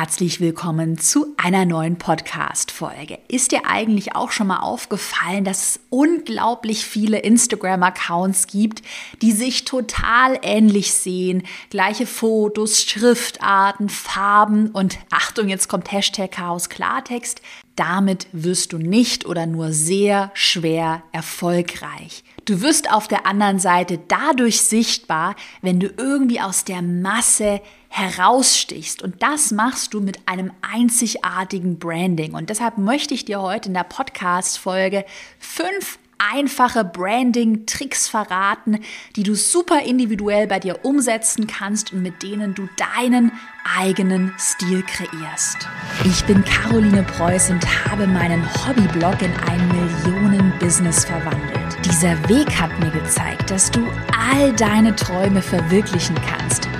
herzlich willkommen zu einer neuen Podcast-Folge. Ist dir eigentlich auch schon mal aufgefallen, dass es unglaublich viele Instagram-Accounts gibt, die sich total ähnlich sehen? Gleiche Fotos, Schriftarten, Farben und Achtung, jetzt kommt Hashtag Chaos Klartext. Damit wirst du nicht oder nur sehr schwer erfolgreich. Du wirst auf der anderen Seite dadurch sichtbar, wenn du irgendwie aus der Masse herausstichst. Und das machst du mit einem einzigartigen Branding. Und deshalb möchte ich dir heute in der Podcast-Folge fünf einfache Branding-Tricks verraten, die du super individuell bei dir umsetzen kannst und mit denen du deinen eigenen Stil kreierst. Ich bin Caroline Preuß und habe meinen Hobbyblog in ein Millionen-Business verwandelt. Dieser Weg hat mir gezeigt, dass du all deine Träume verwirklichen kannst,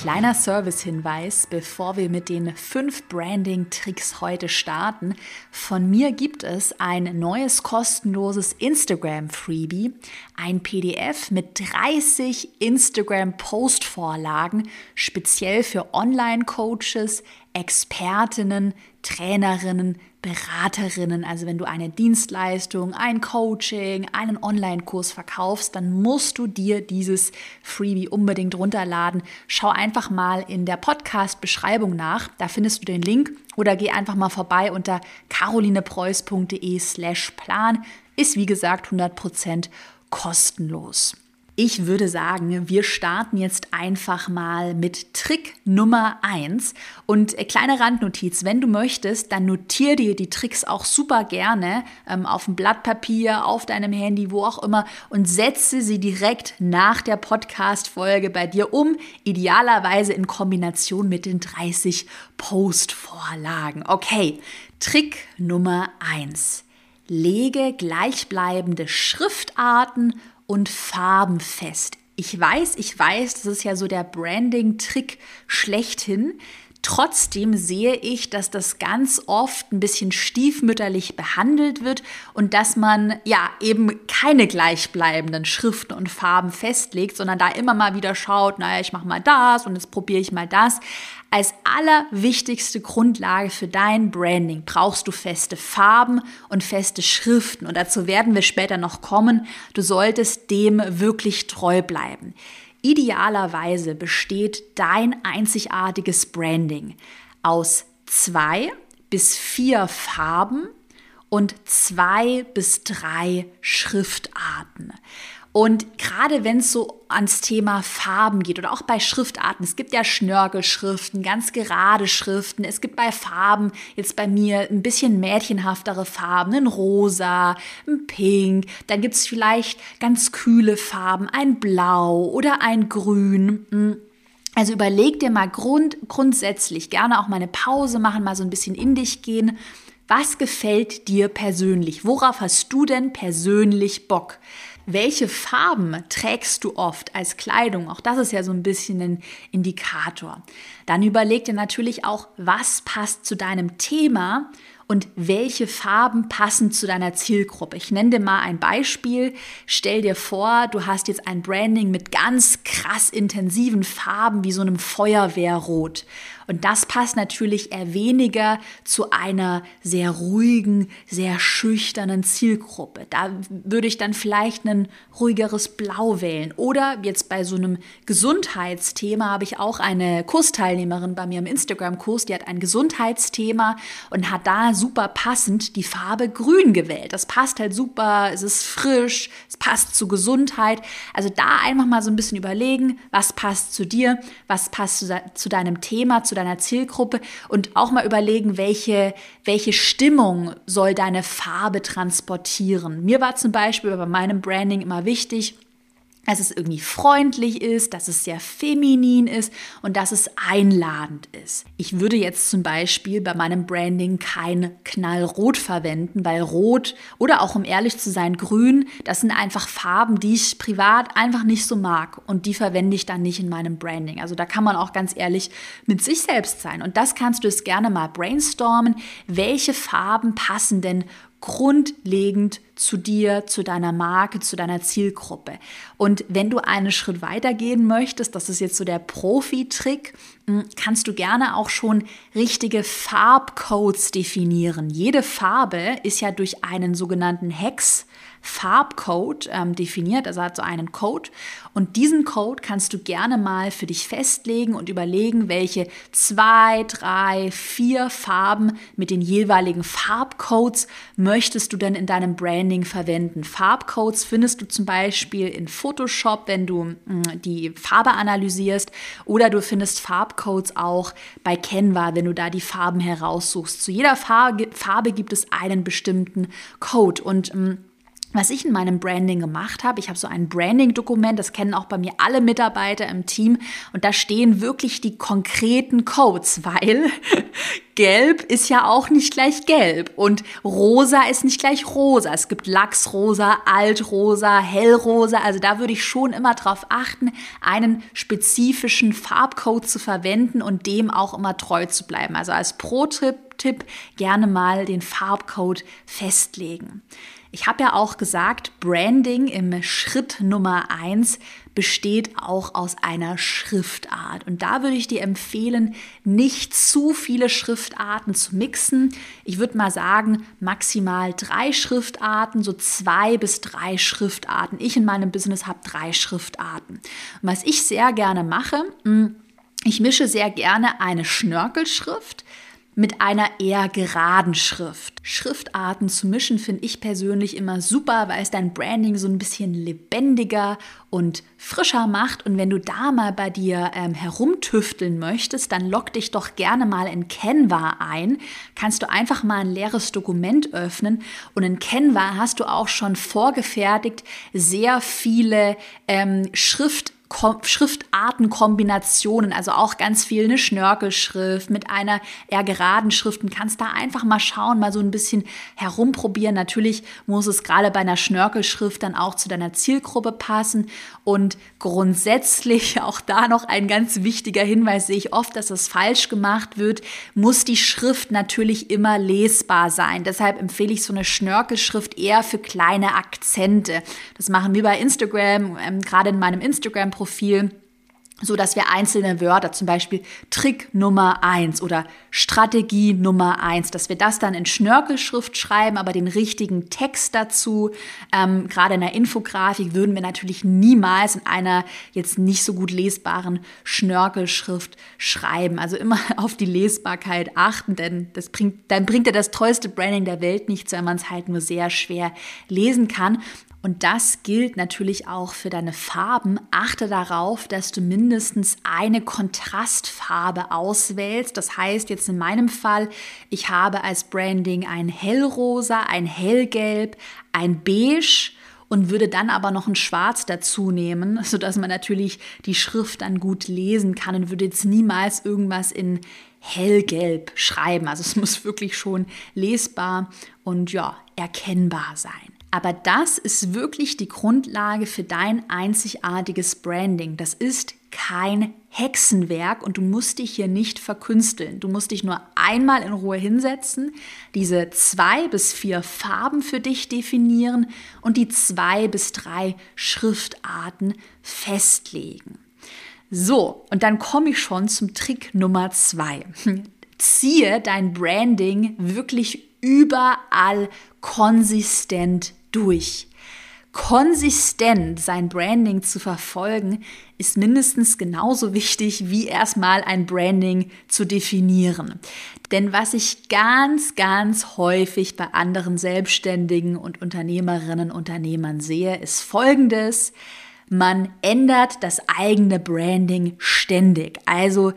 Kleiner Service-Hinweis, bevor wir mit den fünf Branding-Tricks heute starten. Von mir gibt es ein neues kostenloses Instagram-Freebie, ein PDF mit 30 Instagram-Post-Vorlagen, speziell für Online-Coaches, Expertinnen, Trainerinnen, Beraterinnen. Also wenn du eine Dienstleistung, ein Coaching, einen Online-Kurs verkaufst, dann musst du dir dieses Freebie unbedingt runterladen. Schau einfach mal in der Podcast-Beschreibung nach. Da findest du den Link oder geh einfach mal vorbei unter carolinepreuß.de slash plan. Ist wie gesagt 100% kostenlos. Ich würde sagen, wir starten jetzt einfach mal mit Trick Nummer 1. Und äh, kleine Randnotiz, wenn du möchtest, dann notiere dir die Tricks auch super gerne ähm, auf dem Blatt Papier, auf deinem Handy, wo auch immer und setze sie direkt nach der Podcast-Folge bei dir um, idealerweise in Kombination mit den 30 Post-Vorlagen. Okay, Trick Nummer 1. Lege gleichbleibende Schriftarten und Farben fest. Ich weiß, ich weiß, das ist ja so der Branding-Trick schlechthin. Trotzdem sehe ich, dass das ganz oft ein bisschen stiefmütterlich behandelt wird und dass man ja eben keine gleichbleibenden Schriften und Farben festlegt, sondern da immer mal wieder schaut, naja, ich mache mal das und jetzt probiere ich mal das. Als allerwichtigste Grundlage für dein Branding brauchst du feste Farben und feste Schriften und dazu werden wir später noch kommen. Du solltest dem wirklich treu bleiben. Idealerweise besteht dein einzigartiges Branding aus zwei bis vier Farben und zwei bis drei Schriftarten. Und gerade wenn es so ans Thema Farben geht oder auch bei Schriftarten, es gibt ja Schnörkelschriften, ganz gerade Schriften, es gibt bei Farben, jetzt bei mir ein bisschen mädchenhaftere Farben, ein Rosa, ein Pink, dann gibt es vielleicht ganz kühle Farben, ein Blau oder ein Grün. Hm. Also überleg dir mal grund, grundsätzlich, gerne auch mal eine Pause machen, mal so ein bisschen in dich gehen. Was gefällt dir persönlich? Worauf hast du denn persönlich Bock? Welche Farben trägst du oft als Kleidung? Auch das ist ja so ein bisschen ein Indikator. Dann überleg dir natürlich auch, was passt zu deinem Thema und welche Farben passen zu deiner Zielgruppe. Ich nenne dir mal ein Beispiel. Stell dir vor, du hast jetzt ein Branding mit ganz krass intensiven Farben wie so einem Feuerwehrrot. Und das passt natürlich eher weniger zu einer sehr ruhigen, sehr schüchternen Zielgruppe. Da würde ich dann vielleicht ein ruhigeres Blau wählen. Oder jetzt bei so einem Gesundheitsthema habe ich auch eine Kursteilnehmerin bei mir im Instagram-Kurs, die hat ein Gesundheitsthema und hat da super passend die Farbe Grün gewählt. Das passt halt super, es ist frisch, es passt zu Gesundheit. Also da einfach mal so ein bisschen überlegen, was passt zu dir, was passt zu, zu deinem Thema, zu deiner Zielgruppe und auch mal überlegen, welche, welche Stimmung soll deine Farbe transportieren. Mir war zum Beispiel bei meinem Branding immer wichtig, dass es irgendwie freundlich ist, dass es sehr feminin ist und dass es einladend ist. Ich würde jetzt zum Beispiel bei meinem Branding kein Knallrot verwenden, weil Rot oder auch um ehrlich zu sein, Grün, das sind einfach Farben, die ich privat einfach nicht so mag und die verwende ich dann nicht in meinem Branding. Also da kann man auch ganz ehrlich mit sich selbst sein und das kannst du es gerne mal brainstormen. Welche Farben passen denn grundlegend zu dir, zu deiner Marke, zu deiner Zielgruppe. Und wenn du einen Schritt weiter gehen möchtest, das ist jetzt so der Profi-Trick, hm, kannst du gerne auch schon richtige Farbcodes definieren. Jede Farbe ist ja durch einen sogenannten Hex Farbcode ähm, definiert, also hat so einen Code. Und diesen Code kannst du gerne mal für dich festlegen und überlegen, welche zwei, drei, vier Farben mit den jeweiligen Farbcodes möchtest du denn in deinem Branding verwenden. Farbcodes findest du zum Beispiel in Photoshop, wenn du mh, hm, die Farbe analysierst, oder du findest Farbcodes auch bei Canva, wenn du da die Farben heraussuchst. Zu jeder Farbe, gibt es einen bestimmten Code und mh, hm, was ich in meinem Branding gemacht habe. Ich habe so ein Branding-Dokument, das kennen auch bei mir alle Mitarbeiter im Team. Und da stehen wirklich die konkreten Codes, weil gelb ist ja auch nicht gleich gelb und rosa ist nicht gleich rosa. Es gibt Lachsrosa, Altrosa, Hellrosa. Also da würde ich schon immer darauf achten, einen spezifischen Farbcode zu verwenden und dem auch immer treu zu bleiben. Also als Pro-Tipp gerne mal den Farbcode festlegen. Ich habe ja auch gesagt, Branding im Schritt Nummer eins besteht auch aus einer Schriftart. Und da würde ich dir empfehlen, nicht zu viele Schriftarten zu mixen. Ich würde mal sagen, maximal drei Schriftarten, so zwei bis drei Schriftarten. Ich in meinem Business habe drei Schriftarten. Und was ich sehr gerne mache, hm, ich mische sehr gerne eine Schnörkelschrift mit einer eher geraden Schrift. Schriftarten zu mischen finde ich persönlich immer super, weil es dein Branding so ein bisschen lebendiger und frischer macht. Und wenn du da mal bei dir ähm, herumtüfteln möchtest, dann log dich doch gerne mal in Canva ein. Kannst du einfach mal ein leeres Dokument öffnen und in Canva hast du auch schon vorgefertigt sehr viele ähm, Schrift Schriftartenkombinationen, also auch ganz viel eine Schnörkelschrift mit einer eher geraden Schrift und kannst da einfach mal schauen, mal so ein bisschen herumprobieren. Natürlich muss es gerade bei einer Schnörkelschrift dann auch zu deiner Zielgruppe passen und grundsätzlich auch da noch ein ganz wichtiger Hinweis sehe ich oft, dass das falsch gemacht wird, muss die Schrift natürlich immer lesbar sein. Deshalb empfehle ich so eine Schnörkelschrift eher für kleine Akzente. Das machen wir bei Instagram, ähm, gerade in meinem Instagram Profil so dass wir einzelne Wörter, zum Beispiel Trick Nummer eins oder Strategie Nummer eins, dass wir das dann in Schnörkelschrift schreiben, aber den richtigen Text dazu, ähm, gerade in der Infografik, würden wir natürlich niemals in einer jetzt nicht so gut lesbaren Schnörkelschrift schreiben. Also immer auf die Lesbarkeit achten, denn das bringt, dann bringt ja das tollste Branding der Welt nichts, wenn man es halt nur sehr schwer lesen kann. Und das gilt natürlich auch für deine Farben. Achte darauf, dass du mindestens eine Kontrastfarbe auswählst. Das heißt jetzt in meinem Fall, ich habe als Branding ein hellrosa, ein hellgelb, ein beige und würde dann aber noch ein Schwarz dazu nehmen, sodass man natürlich die Schrift dann gut lesen kann und würde jetzt niemals irgendwas in hellgelb schreiben. Also es muss wirklich schon lesbar und ja, erkennbar sein. Aber das ist wirklich die Grundlage für dein einzigartiges Branding. Das ist kein Hexenwerk und du musst dich hier nicht verkünsteln. Du musst dich nur einmal in Ruhe hinsetzen, diese zwei bis vier Farben für dich definieren und die zwei bis drei Schriftarten festlegen. So, und dann komme ich schon zum Trick Nummer zwei. Ziehe dein Branding wirklich überall konsistent durch. Konsistent sein Branding zu verfolgen, ist mindestens genauso wichtig wie erstmal ein Branding zu definieren. Denn was ich ganz, ganz häufig bei anderen Selbstständigen und Unternehmerinnen und Unternehmern sehe, ist Folgendes. Man ändert das eigene Branding ständig. Also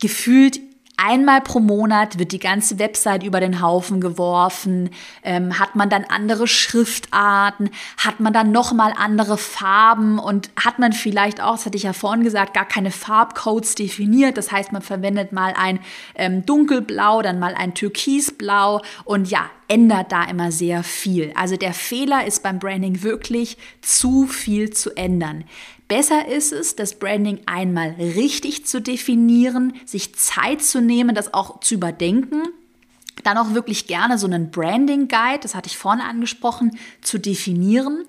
gefühlt Einmal pro Monat wird die ganze Website über den Haufen geworfen. Ähm, hat man dann andere Schriftarten? Hat man dann nochmal andere Farben? Und hat man vielleicht auch, das hatte ich ja vorhin gesagt, gar keine Farbcodes definiert. Das heißt, man verwendet mal ein ähm, dunkelblau, dann mal ein türkisblau. Und ja, ändert da immer sehr viel. Also der Fehler ist beim Branding wirklich zu viel zu ändern. Besser ist es, das Branding einmal richtig zu definieren, sich Zeit zu nehmen, das auch zu überdenken. Dann auch wirklich gerne so einen Branding Guide, das hatte ich vorne angesprochen, zu definieren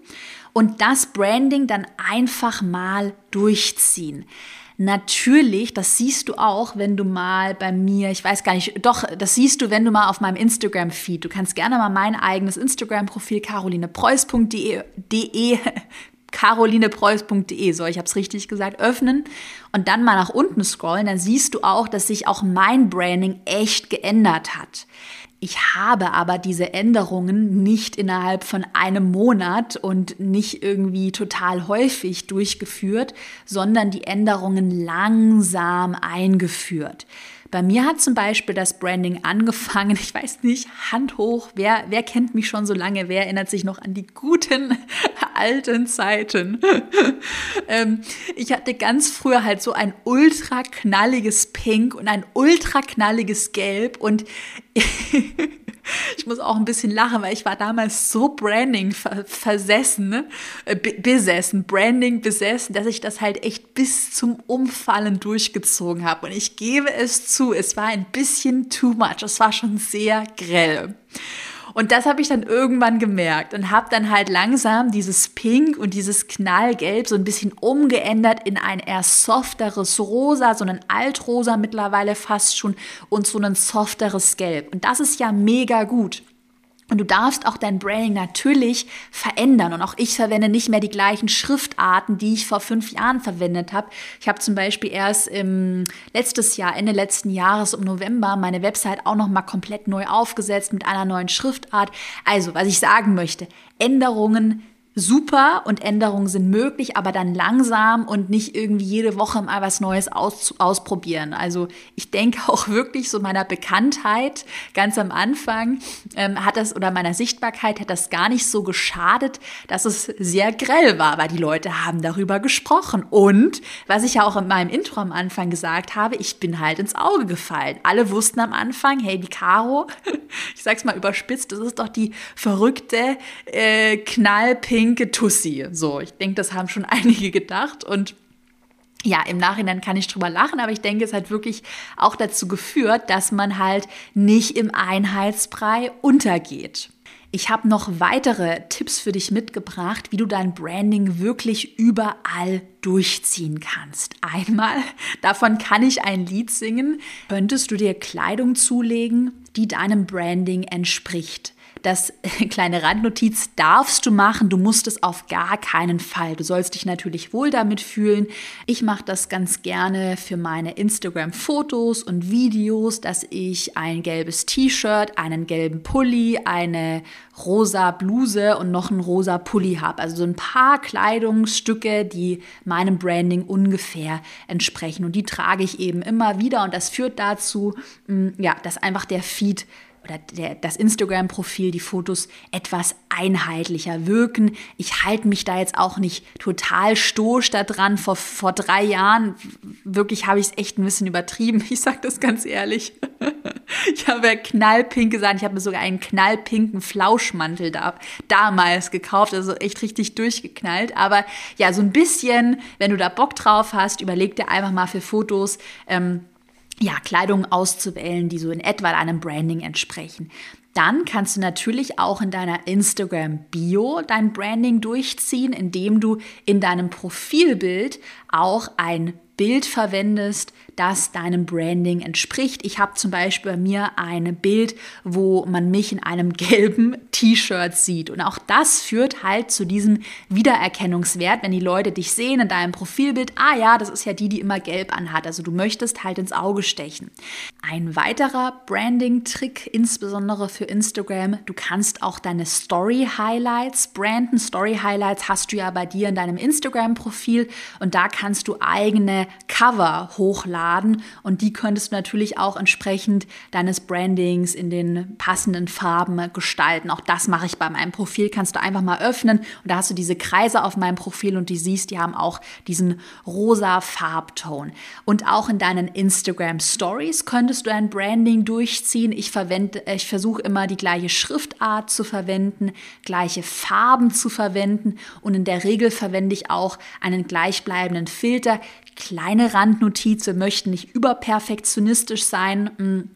und das Branding dann einfach mal durchziehen. Natürlich, das siehst du auch, wenn du mal bei mir, ich weiß gar nicht, doch, das siehst du, wenn du mal auf meinem Instagram-Feed, du kannst gerne mal mein eigenes Instagram-Profil carolinepreuß.de carolinepreuß.de, so ich habe es richtig gesagt, öffnen und dann mal nach unten scrollen, dann siehst du auch, dass sich auch mein Branding echt geändert hat. Ich habe aber diese Änderungen nicht innerhalb von einem Monat und nicht irgendwie total häufig durchgeführt, sondern die Änderungen langsam eingeführt. Bei mir hat zum Beispiel das Branding angefangen, ich weiß nicht, Hand hoch, wer, wer kennt mich schon so lange, wer erinnert sich noch an die guten alten Zeiten? ähm, ich hatte ganz früher halt so ein ultra knalliges Pink und ein ultra knalliges Gelb und ich muss auch ein bisschen lachen, weil ich war damals so Branding versessen, ne? Äh, besessen, Branding besessen, dass ich das halt echt bis zum Umfallen durchgezogen habe. Und ich gebe es zu, es war ein bisschen too much. Es war schon sehr grell. Und das habe ich dann irgendwann gemerkt und habe dann halt langsam dieses Pink und dieses Knallgelb so ein bisschen umgeändert in ein eher softeres Rosa, so ein Altrosa mittlerweile fast schon und so ein softeres Gelb. Und das ist ja mega gut. Und du darfst auch dein Branding natürlich verändern. Und auch ich verwende nicht mehr die gleichen Schriftarten, die ich vor fünf Jahren verwendet habe. Ich habe zum Beispiel erst im letztes Jahr, Ende letzten Jahres im November, meine Website auch noch mal komplett neu aufgesetzt mit einer neuen Schriftart. Also, was ich sagen möchte, Änderungen super und Änderungen sind möglich, aber dann langsam und nicht irgendwie jede Woche mal was Neues aus, ausprobieren. Also ich denke auch wirklich so meiner Bekanntheit ganz am Anfang ähm, hat das oder meiner Sichtbarkeit hat das gar nicht so geschadet, dass es sehr grell war, weil die Leute haben darüber gesprochen. Und was ich ja auch in meinem Intro am Anfang gesagt habe, ich bin halt ins Auge gefallen. Alle wussten am Anfang, hey, die Caro, ich sag's mal überspitzt, das ist doch die verrückte, äh, knallpink linke Tussi. So, ich denke, das haben schon einige gedacht und ja, im Nachhinein kann ich drüber lachen, aber ich denke, es hat wirklich auch dazu geführt, dass man halt nicht im Einheitsbrei untergeht. Ich habe noch weitere Tipps für dich mitgebracht, wie du dein Branding wirklich überall durchziehen kannst. Einmal, davon kann ich ein Lied singen, könntest du dir Kleidung zulegen, die deinem Branding entspricht. Das kleine Randnotiz darfst du machen, du musst es auf gar keinen Fall. Du sollst dich natürlich wohl damit fühlen. Ich mache das ganz gerne für meine Instagram-Fotos und Videos, dass ich ein gelbes T-Shirt, einen gelben Pulli, eine rosa Bluse und noch einen rosa Pulli habe. Also so ein paar Kleidungsstücke, die meinem Branding ungefähr entsprechen. Und die trage ich eben immer wieder und das führt dazu, mm, ja, dass einfach der Feed oder der, das Instagram-Profil, die Fotos etwas einheitlicher wirken. Ich halte mich da jetzt auch nicht total stoisch da dran. Vor, vor drei Jahren, wirklich habe ich es echt ein bisschen übertrieben. Ich sage das ganz ehrlich. Ich habe knallpink gesagt, ich habe mir sogar einen knallpinken Flauschmantel da, damals gekauft, also echt richtig durchgeknallt. Aber ja, so ein bisschen, wenn du da Bock drauf hast, überleg dir einfach mal für Fotos. Ähm, ja, Kleidung auszuwählen, die so in etwa einem Branding entsprechen. Dann kannst du natürlich auch in deiner Instagram-Bio dein Branding durchziehen, indem du in deinem Profilbild auch ein Bild verwendest, das deinem Branding entspricht. Ich habe zum Beispiel bei mir ein Bild, wo man mich in einem gelben T-Shirt sieht. Und auch das führt halt zu diesem Wiedererkennungswert, wenn die Leute dich sehen in deinem Profilbild. Ah ja, das ist ja die, die immer gelb anhat. Also du möchtest halt ins Auge stechen. Ein weiterer Branding-Trick, insbesondere für Instagram, du kannst auch deine Story-Highlights branden. Story-Highlights hast du ja bei dir in deinem Instagram-Profil und da kannst du eigene Cover hochladen hochladen und die könntest du natürlich auch entsprechend deines Brandings in den passenden Farben gestalten. Auch das mache ich bei meinem Profil. Kannst du einfach mal öffnen und da hast du diese Kreise auf meinem Profil und die siehst, die haben auch diesen rosa Farbton. Und auch in deinen Instagram Stories könntest du ein Branding durchziehen. Ich verwende, ich versuche immer die gleiche Schriftart zu verwenden, gleiche Farben zu verwenden und in der Regel verwende ich auch einen gleichbleibenden Filter. Kleine Randnotiz, wir möchten nicht überperfektionistisch sein. Hm,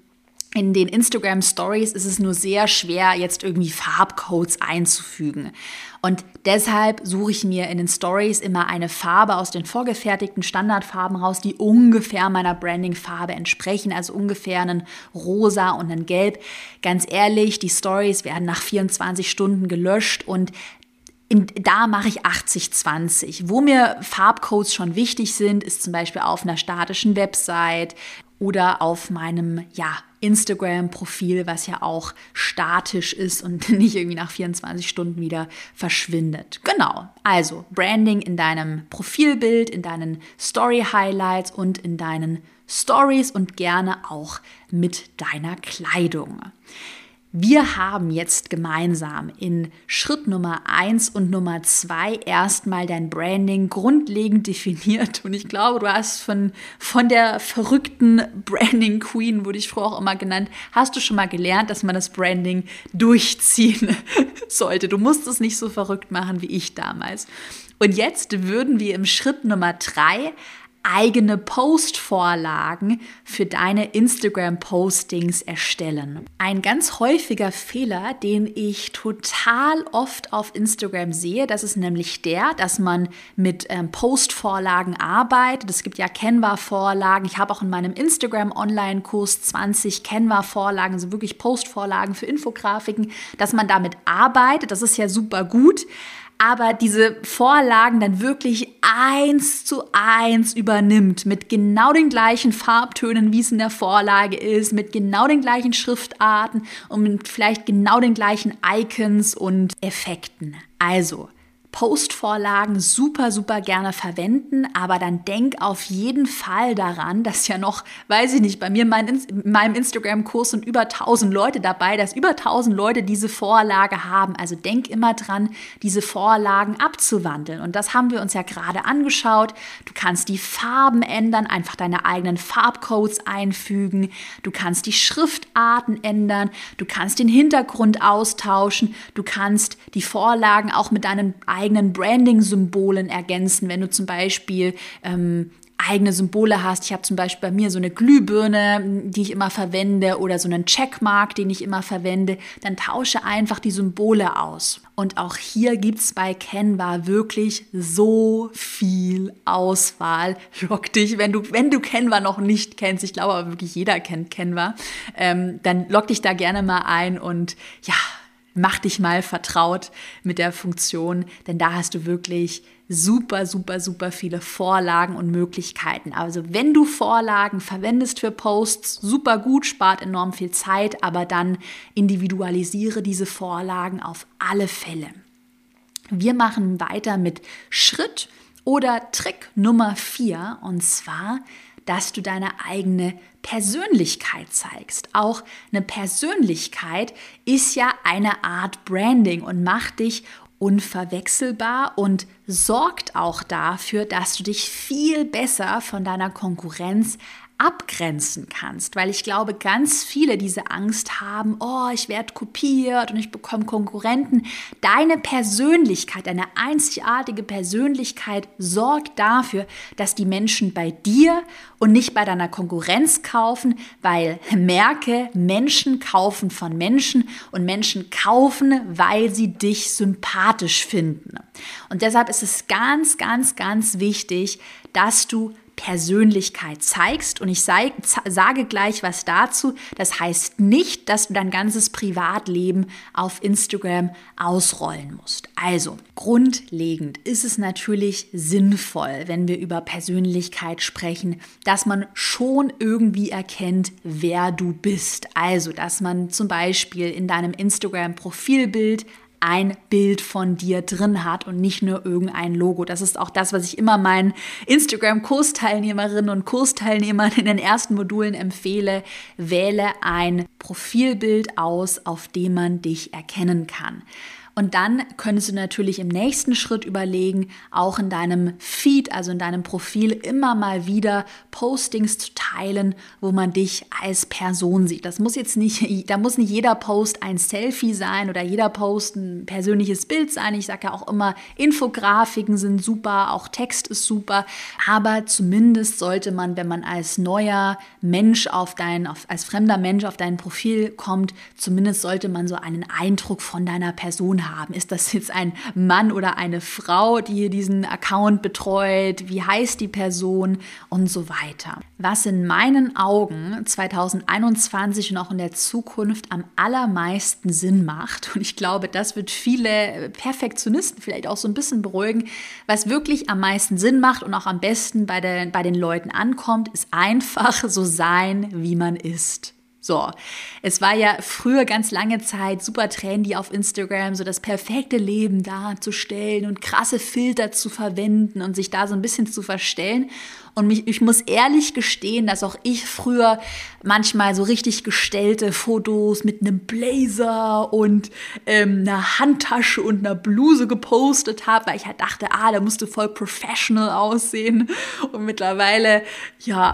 in den Instagram Stories ist es nur sehr schwer, jetzt irgendwie Farbcodes einzufügen. Und deshalb suche ich mir in den Stories immer eine Farbe aus den vorgefertigten Standardfarben raus, die ungefähr meiner Branding-Farbe entsprechen, also ungefähr einen Rosa und einen Gelb. Ganz ehrlich, die Stories werden nach 24 Stunden gelöscht und in, da mache ich 80-20. Wo mir Farbcodes schon wichtig sind, ist zum Beispiel auf einer statischen Website oder auf meinem ja, Instagram-Profil, was ja auch statisch ist und nicht irgendwie nach 24 Stunden wieder verschwindet. Genau, also Branding in deinem Profilbild, in deinen Story-Highlights und in deinen Stories und gerne auch mit deiner Kleidung. Wir haben jetzt gemeinsam in Schritt Nummer eins und Nummer zwei erstmal dein Branding grundlegend definiert. Und ich glaube, du hast von, von der verrückten Branding Queen, wurde ich früher auch immer genannt, hast du schon mal gelernt, dass man das Branding durchziehen sollte. Du musst es nicht so verrückt machen wie ich damals. Und jetzt würden wir im Schritt Nummer drei eigene Postvorlagen für deine Instagram-Postings erstellen. Ein ganz häufiger Fehler, den ich total oft auf Instagram sehe, das ist nämlich der, dass man mit ähm, Postvorlagen arbeitet. Es gibt ja Canva-Vorlagen. Ich habe auch in meinem Instagram-Online-Kurs 20 Canva-Vorlagen, also wirklich Postvorlagen für Infografiken, dass man damit arbeitet. Das ist ja super gut aber diese Vorlagen dann wirklich eins zu eins übernimmt, mit genau den gleichen Farbtönen, wie es in der Vorlage ist, mit genau den gleichen Schriftarten und mit vielleicht genau den gleichen Icons und Effekten. Also, Postvorlagen super, super gerne verwenden, aber dann denk auf jeden Fall daran, dass ja noch, weiß ich nicht, bei mir in meinem Instagram-Kurs sind über 1000 Leute dabei, dass über 1000 Leute diese Vorlage haben. Also denk immer dran, diese Vorlagen abzuwandeln. Und das haben wir uns ja gerade angeschaut. Du kannst die Farben ändern, einfach deine eigenen Farbcodes einfügen. Du kannst die Schriftarten ändern. Du kannst den Hintergrund austauschen. Du kannst die Vorlagen auch mit deinen eigenen Branding-Symbolen ergänzen, wenn du zum Beispiel ähm, eigene Symbole hast. Ich habe zum Beispiel bei mir so eine Glühbirne, die ich immer verwende oder so einen Checkmark, den ich immer verwende. Dann tausche einfach die Symbole aus. Und auch hier gibt es bei Canva wirklich so viel Auswahl. Lock dich, wenn du, wenn du Canva noch nicht kennst, ich glaube aber wirklich jeder kennt Canva, ähm, dann lock dich da gerne mal ein und ja, mach dich mal vertraut mit der Funktion, denn da hast du wirklich super, super, super viele Vorlagen und Möglichkeiten. Also wenn du Vorlagen verwendest für Posts, super gut, spart enorm viel Zeit, aber dann individualisiere diese Vorlagen auf alle Fälle. Wir machen weiter mit Schritt oder Trick Nummer vier und zwar dass du deine eigene Persönlichkeit zeigst. Auch eine Persönlichkeit ist ja eine Art Branding und macht dich unverwechselbar und sorgt auch dafür, dass du dich viel besser von deiner Konkurrenz abgrenzen kannst, weil ich glaube, ganz viele diese Angst haben, oh, ich werde kopiert und ich bekomme Konkurrenten. Deine Persönlichkeit, deine einzigartige Persönlichkeit sorgt dafür, dass die Menschen bei dir und nicht bei deiner Konkurrenz kaufen, weil merke, Menschen kaufen von Menschen und Menschen kaufen, weil sie dich sympathisch finden. Und deshalb ist es ganz, ganz, ganz wichtig, dass du Persönlichkeit zeigst. Und ich sei, sage gleich was dazu. Das heißt nicht, dass du dein ganzes Privatleben auf Instagram ausrollen musst. Also, grundlegend ist es natürlich sinnvoll, wenn wir über Persönlichkeit sprechen, dass man schon irgendwie erkennt, wer du bist. Also, dass man zum Beispiel in deinem Instagram-Profilbild ein Bild von dir drin hat und nicht nur irgendein Logo. Das ist auch das, was ich immer meinen Instagram-Kursteilnehmerinnen und Kursteilnehmern in den ersten Modulen empfehle. Wähle ein Profilbild aus, auf dem man dich erkennen kann. Und dann könntest du natürlich im nächsten Schritt überlegen, auch in deinem Feed, also in deinem Profil, immer mal wieder Postings zu teilen, wo man dich als Person sieht. Das muss jetzt nicht, da muss nicht jeder Post ein Selfie sein oder jeder Post ein persönliches Bild sein. Ich sage ja auch immer, Infografiken sind super, auch Text ist super. Aber zumindest sollte man, wenn man als neuer Mensch auf dein, auf, als fremder Mensch auf dein Profil kommt, zumindest sollte man so einen Eindruck von deiner Person haben. Ist das jetzt ein Mann oder eine Frau, die hier diesen Account betreut? Wie heißt die Person? Und so weiter. Was in meinen Augen 2021 und auch in der Zukunft am allermeisten Sinn macht, und ich glaube, das wird viele Perfektionisten vielleicht auch so ein bisschen beruhigen, was wirklich am meisten Sinn macht und auch am besten bei den, bei den Leuten ankommt, ist einfach so sein, wie man ist. So, es war ja früher ganz lange Zeit super trendy auf Instagram, so das perfekte Leben darzustellen und krasse Filter zu verwenden und sich da so ein bisschen zu verstellen. Und mich, ich muss ehrlich gestehen, dass auch ich früher manchmal so richtig gestellte Fotos mit einem Blazer und ähm, einer Handtasche und einer Bluse gepostet habe, weil ich halt dachte, ah, da musst du voll professional aussehen. Und mittlerweile, ja,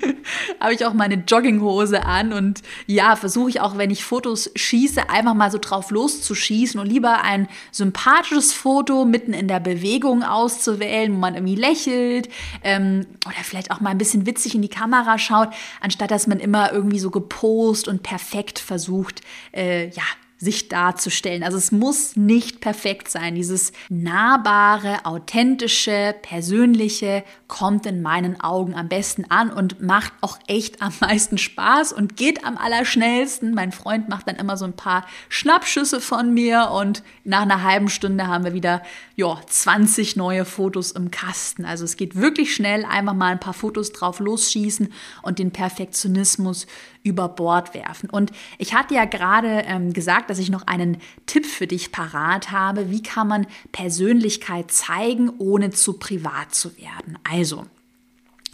habe ich auch meine Jogginghose an und ja, versuche ich auch, wenn ich Fotos schieße, einfach mal so drauf loszuschießen und lieber ein sympathisches Foto mitten in der Bewegung auszuwählen, wo man irgendwie lächelt, ähm, oder vielleicht auch mal ein bisschen witzig in die Kamera schaut, anstatt dass man immer irgendwie so gepost und perfekt versucht, äh, ja, sich darzustellen. Also es muss nicht perfekt sein. Dieses nahbare, authentische, persönliche kommt in meinen Augen am besten an und macht auch echt am meisten Spaß und geht am allerschnellsten. Mein Freund macht dann immer so ein paar Schnappschüsse von mir und nach einer halben Stunde haben wir wieder ja, 20 neue Fotos im Kasten. Also es geht wirklich schnell, einfach mal ein paar Fotos drauf losschießen und den Perfektionismus über Bord werfen. Und ich hatte ja gerade ähm, gesagt, dass ich noch einen Tipp für dich parat habe. Wie kann man Persönlichkeit zeigen, ohne zu privat zu werden? Also,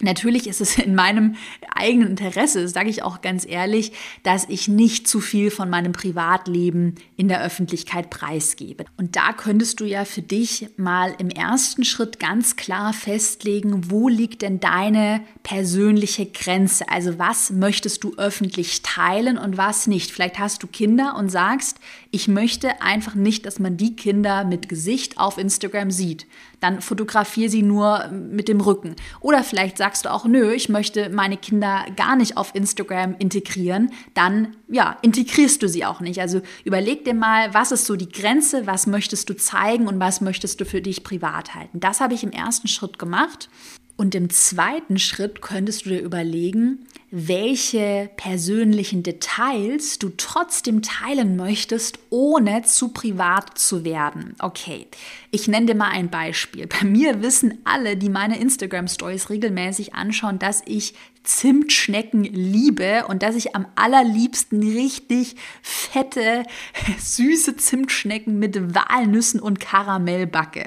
Natürlich ist es in meinem eigenen Interesse, sage ich auch ganz ehrlich, dass ich nicht zu viel von meinem Privatleben in der Öffentlichkeit preisgebe. Und da könntest du ja für dich mal im ersten Schritt ganz klar festlegen, wo liegt denn deine persönliche Grenze? Also was möchtest du öffentlich teilen und was nicht? Vielleicht hast du Kinder und sagst, ich möchte einfach nicht, dass man die Kinder mit Gesicht auf Instagram sieht dann fotografiere sie nur mit dem Rücken. Oder vielleicht sagst du auch, nö, ich möchte meine Kinder gar nicht auf Instagram integrieren, dann ja, integrierst du sie auch nicht. Also überleg dir mal, was ist so die Grenze, was möchtest du zeigen und was möchtest du für dich privat halten. Das habe ich im ersten Schritt gemacht. Und im zweiten Schritt könntest du dir überlegen, welche persönlichen Details du trotzdem teilen möchtest, ohne zu privat zu werden. Okay, ich nenne dir mal ein Beispiel. Bei mir wissen alle, die meine Instagram Stories regelmäßig anschauen, dass ich Zimtschnecken liebe und dass ich am allerliebsten richtig fette, süße Zimtschnecken mit Walnüssen und Karamell backe.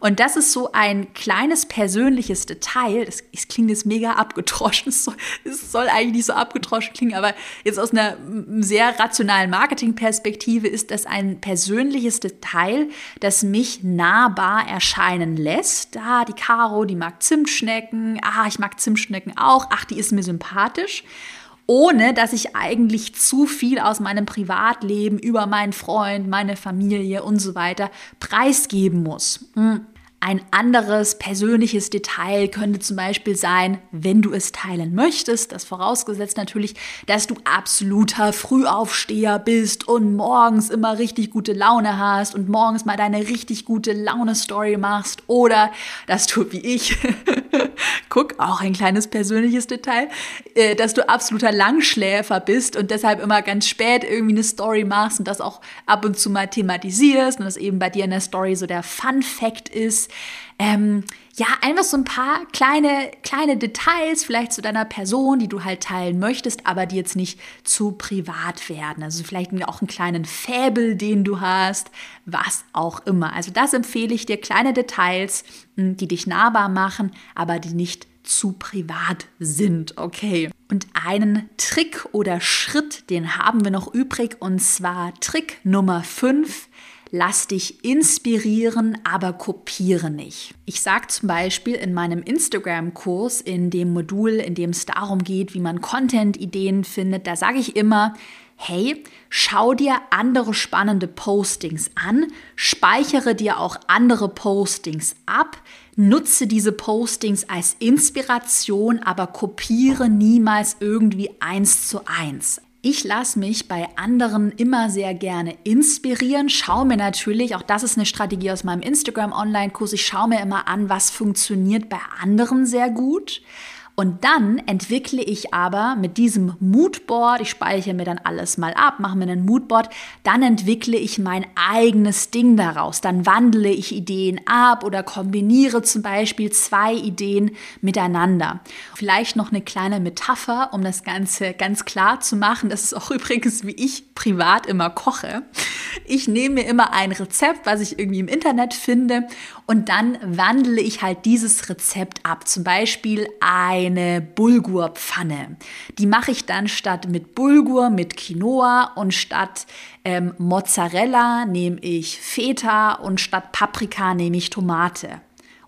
Und das ist so ein kleines persönliches Detail. Das, das klingt jetzt mega abgedroschen. Es soll, soll eigentlich nicht so abgedroschen klingen, aber jetzt aus einer sehr rationalen Marketingperspektive ist das ein persönliches Detail, das mich nahbar erscheinen lässt. Da, die Caro, die mag Zimtschnecken. Ah, ich mag Zimtschnecken auch. Ach, die ist mir sympathisch, ohne dass ich eigentlich zu viel aus meinem Privatleben über meinen Freund, meine Familie und so weiter preisgeben muss. Hm. Ein anderes persönliches Detail könnte zum Beispiel sein, wenn du es teilen möchtest, das vorausgesetzt natürlich, dass du absoluter Frühaufsteher bist und morgens immer richtig gute Laune hast und morgens mal deine richtig gute Laune-Story machst oder dass du wie ich, guck, auch ein kleines persönliches Detail, äh, dass du absoluter Langschläfer bist und deshalb immer ganz spät irgendwie eine Story machst und das auch ab und zu mal thematisierst und das eben bei dir in der Story so der Fun-Fact ist, Ähm, ja, einfach so ein paar kleine, kleine Details vielleicht zu deiner Person, die du halt teilen möchtest, aber die jetzt nicht zu privat werden. Also vielleicht auch einen kleinen Fäbel, den du hast, was auch immer. Also das empfehle ich dir, kleine Details, hm, die dich nahbar machen, aber die nicht zu privat sind, okay. Und einen Trick oder Schritt, den haben wir noch übrig, und zwar Trick Nummer 5 lass dich inspirieren, aber kopiere nicht. Ich sage zum Beispiel in meinem Instagram-Kurs, in dem Modul, in dem es darum geht, wie man Content-Ideen findet, da sage ich immer, hey, schau dir andere spannende Postings an, speichere dir auch andere Postings ab, nutze diese Postings als Inspiration, aber kopiere niemals irgendwie eins zu eins. Ich lasse mich bei anderen immer sehr gerne inspirieren, schaue mir natürlich, auch das ist eine Strategie aus meinem Instagram-Online-Kurs, ich schaue mir immer an, was funktioniert bei anderen sehr gut und dann entwickle ich aber mit diesem Moodboard, ich speichere mir dann alles mal ab, mache mir ein Moodboard, dann entwickle ich mein eigenes Ding daraus. Dann wandle ich Ideen ab oder kombiniere zum Beispiel zwei Ideen miteinander. Vielleicht noch eine kleine Metapher, um das Ganze ganz klar zu machen. Das ist auch übrigens, wie ich privat immer koche. Ich nehme mir immer ein Rezept, was ich irgendwie im Internet finde und dann wandle ich halt dieses Rezept ab. Zum Beispiel eine Bulgurpfanne. Die mache ich dann statt mit Bulgur mit Quinoa und statt ähm, Mozzarella nehme ich Feta und statt Paprika nehme ich Tomate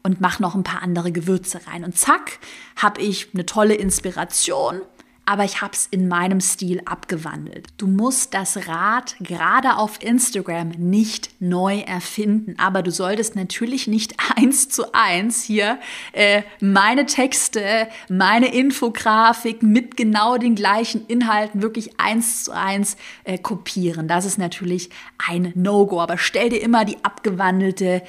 und mache noch ein paar andere Gewürze rein. Und zack, habe ich eine tolle Inspiration aber ich habe es in meinem Stil abgewandelt. Du musst das Rad gerade auf Instagram nicht neu erfinden, aber du solltest natürlich nicht eins zu eins hier äh, meine Texte, meine Infografik mit genau den gleichen Inhalten wirklich eins zu eins äh, kopieren. Das ist natürlich ein No-Go, aber stell dir immer die abgewandelte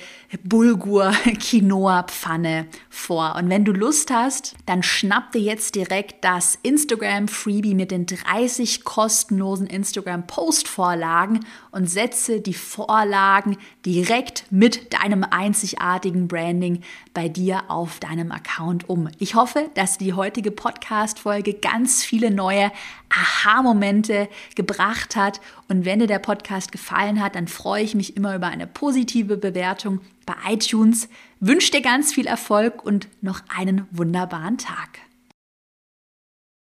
Bulgur-Quinoa-Pfanne vor. Und wenn du Lust hast, dann schnapp dir jetzt direkt das Instagram Instagram-Freebie mit den 30 kostenlosen Instagram-Post-Vorlagen und setze die Vorlagen direkt mit deinem einzigartigen Branding bei dir auf deinem Account um. Ich hoffe, dass die heutige Podcast-Folge ganz viele neue Aha-Momente gebracht hat. Und wenn dir der Podcast gefallen hat, dann freue ich mich immer über eine positive Bewertung bei iTunes. Wünsche dir ganz viel Erfolg und noch einen wunderbaren Tag.